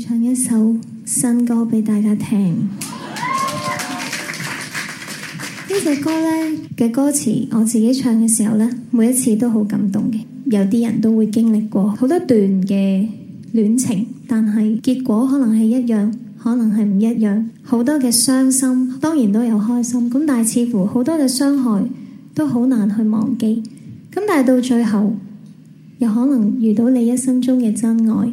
唱一首新歌俾大家听。呢只歌咧嘅歌词，我自己唱嘅时候咧，每一次都好感动嘅。有啲人都会经历过好多段嘅恋情，但系结果可能系一样，可能系唔一样。好多嘅伤心，当然都有开心。咁但系似乎好多嘅伤害都好难去忘记。咁但系到最后，又可能遇到你一生中嘅真爱。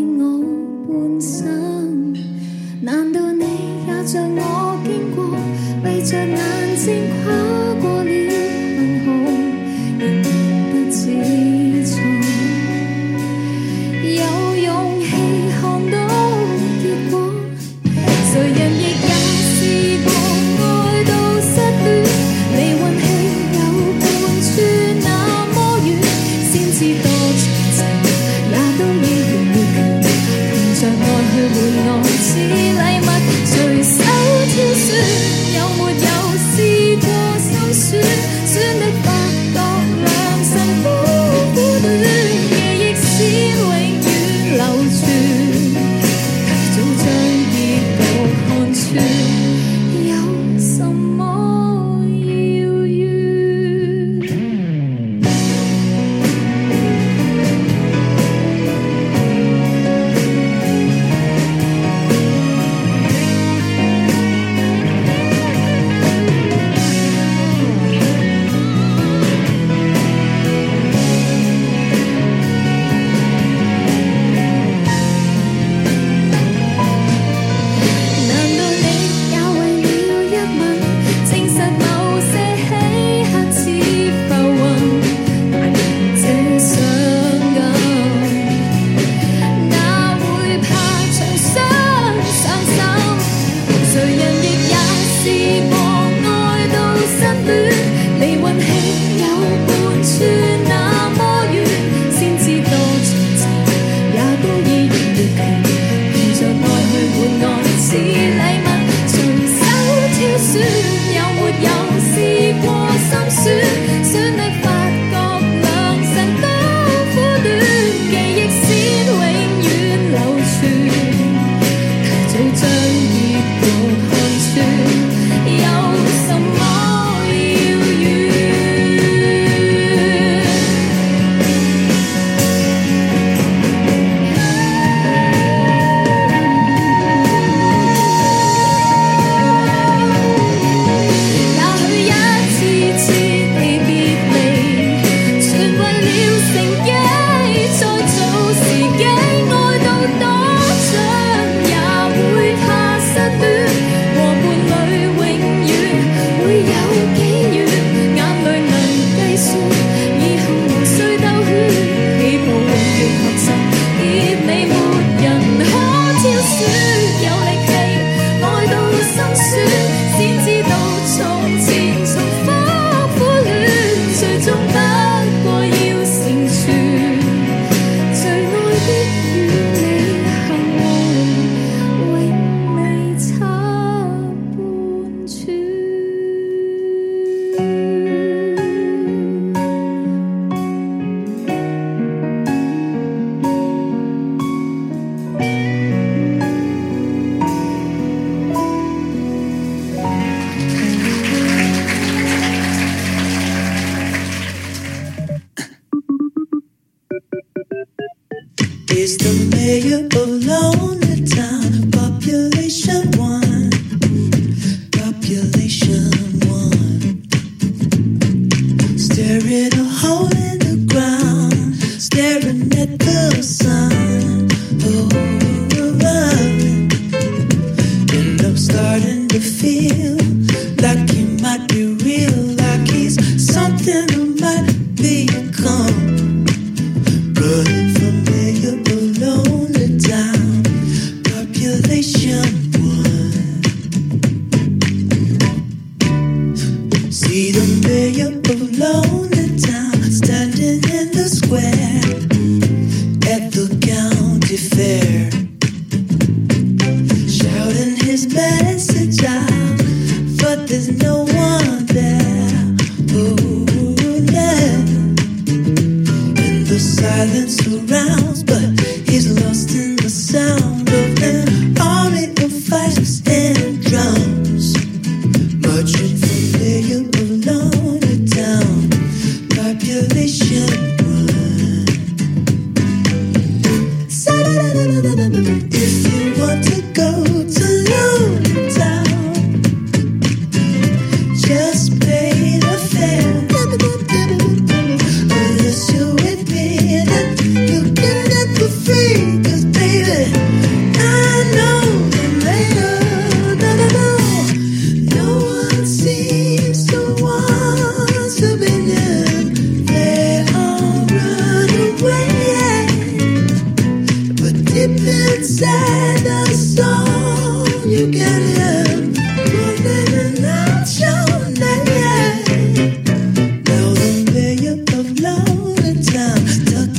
半生，难道你也像我经过，闭着眼？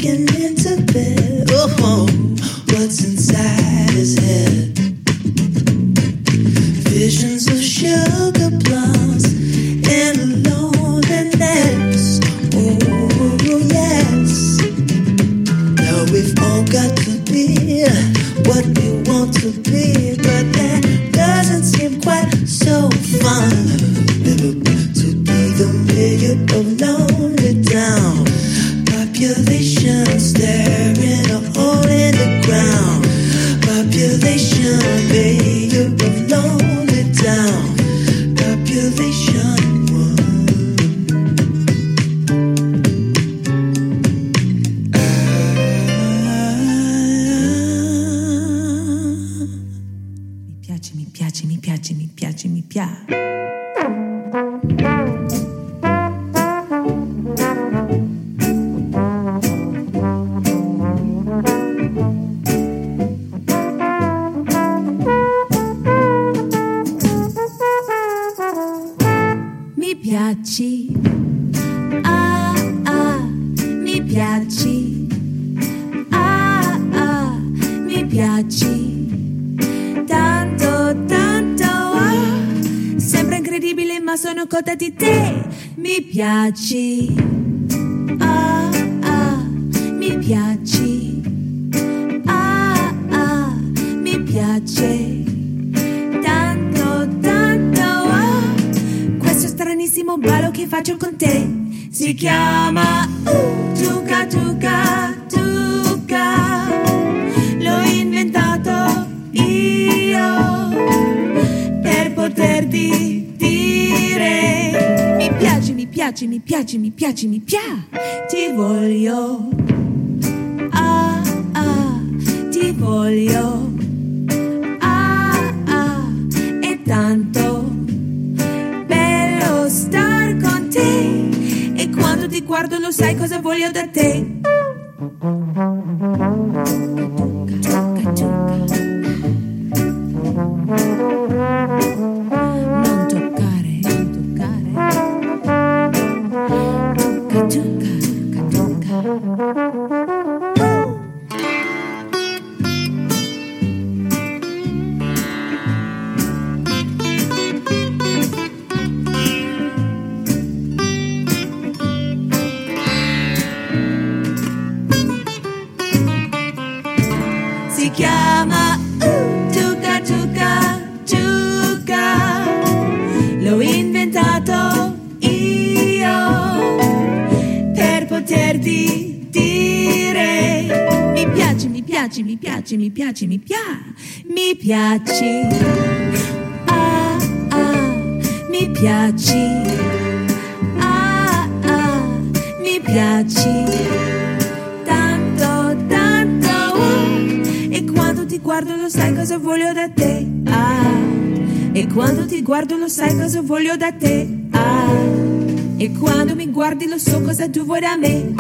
asking me. piaci tanto, tanto. Oh. Sembra incredibile, ma sono cotta di te. Mi piaci. Ah, ah, mi piaci. Ah, ah, mi piace. Tanto, tanto. Oh. Questo stranissimo ballo che faccio con te si chiama uh, Tuca Tuca. piaci, mi piaci, mi piaci, mi piaci. Ti voglio. Ah, ah, ti voglio. Ah, ah, e tanto bello star con te. E quando ti guardo lo sai cosa voglio da te. Cacciu, cacciu. mi piaci, ah ah, mi piaci, ah ah, mi piaci, tanto, tanto, uh. e quando ti guardo lo sai cosa voglio da te, ah, e quando ti guardo lo sai cosa voglio da te, ah, e quando mi guardi lo so cosa tu vuoi da me.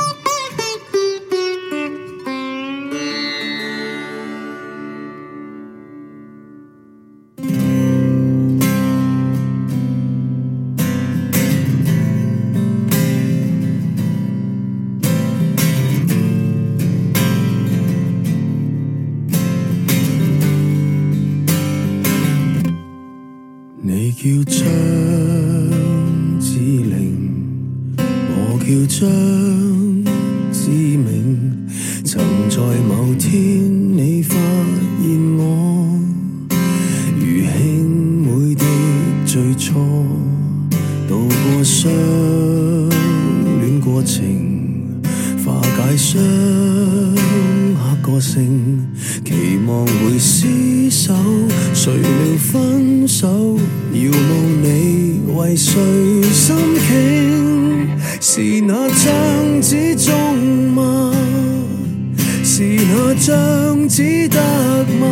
你叫张子玲，我叫张。像子得吗？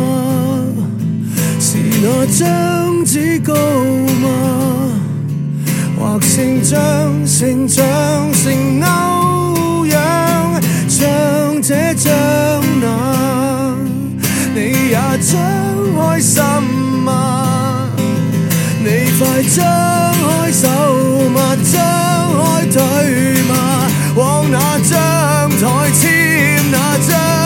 是那张子高吗？或成像成像成欧样，像这像那，你也张开心吗？你快张开手吗？张开腿吗？往那张台签那张？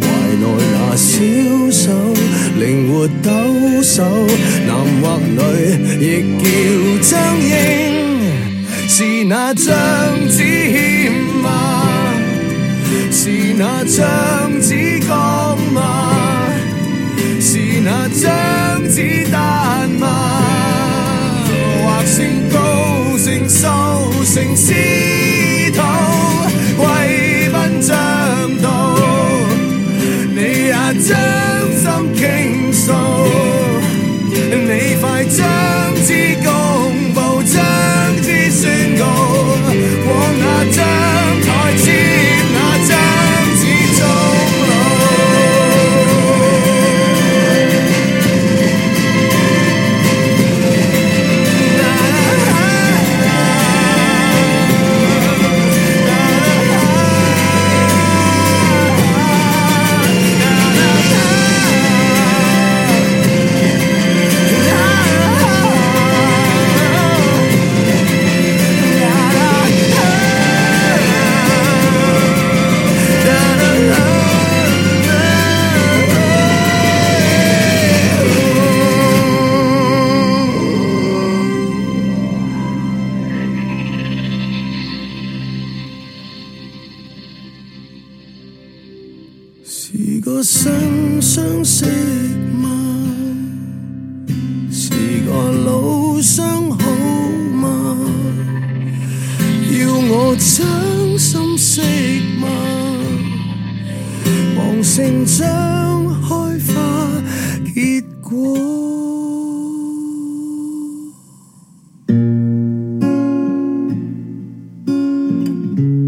怀内那小手灵活抖擞，男或女亦叫张英。是那张子谦吗？是那张子刚吗？是那张子淡吗？或成高成瘦成丝土？将心倾诉，你快将。Mm-hmm.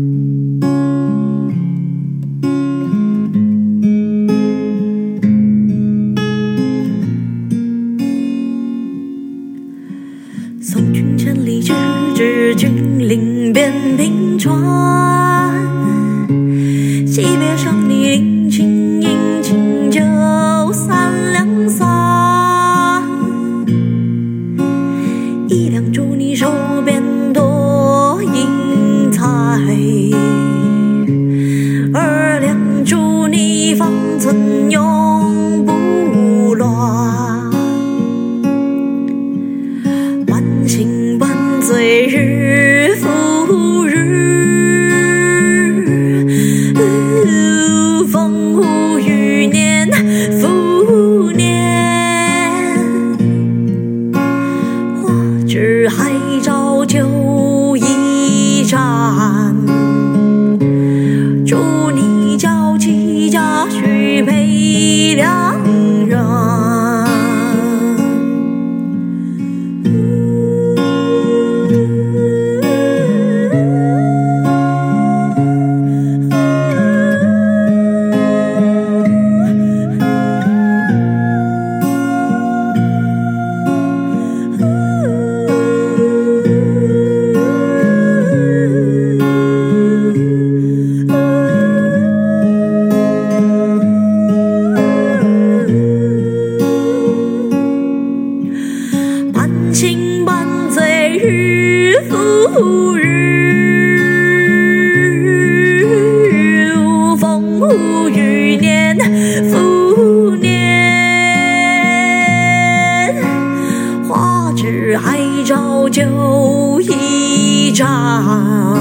还照旧一张。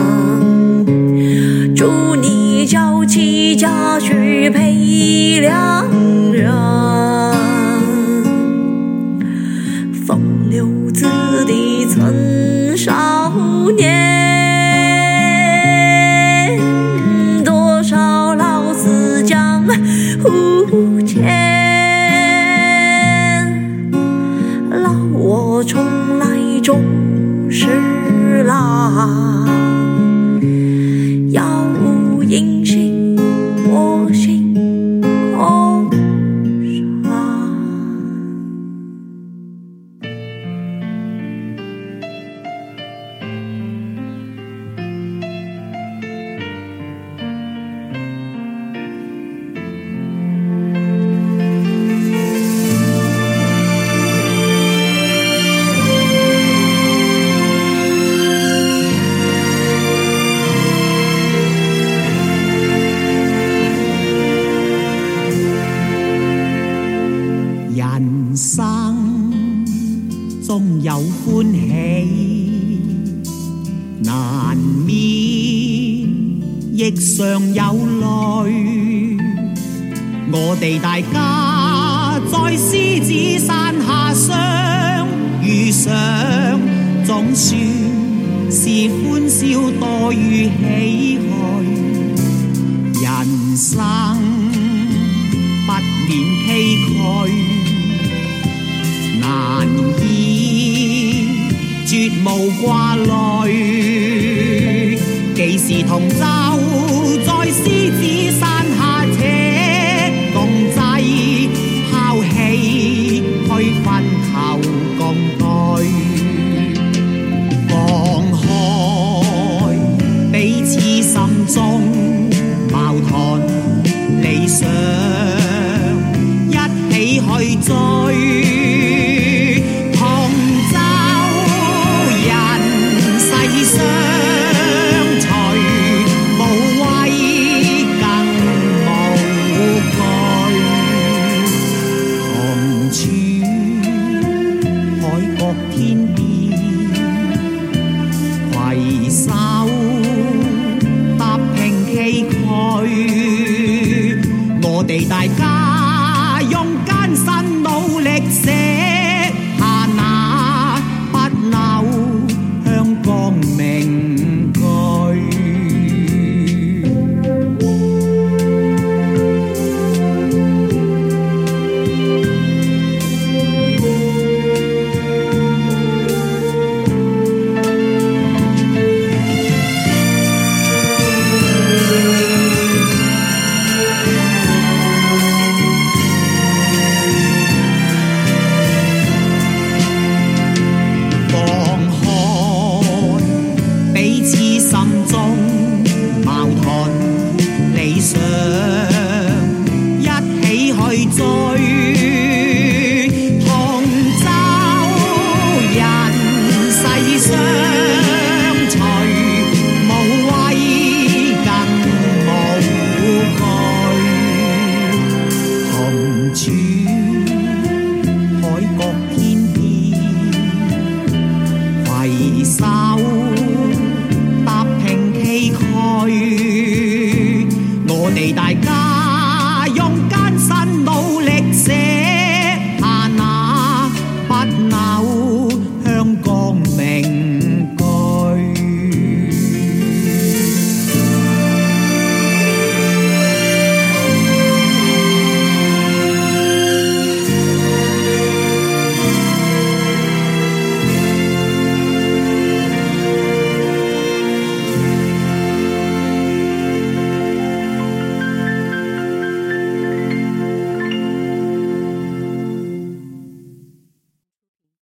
祝你娇妻佳婿配良人。是郎，杳无音信，我心。亦有泪，我哋大家在狮子山下相遇上，总算是欢笑多于唏嘘。人生不免崎岖，难以绝无挂虑，既是同舟。my God.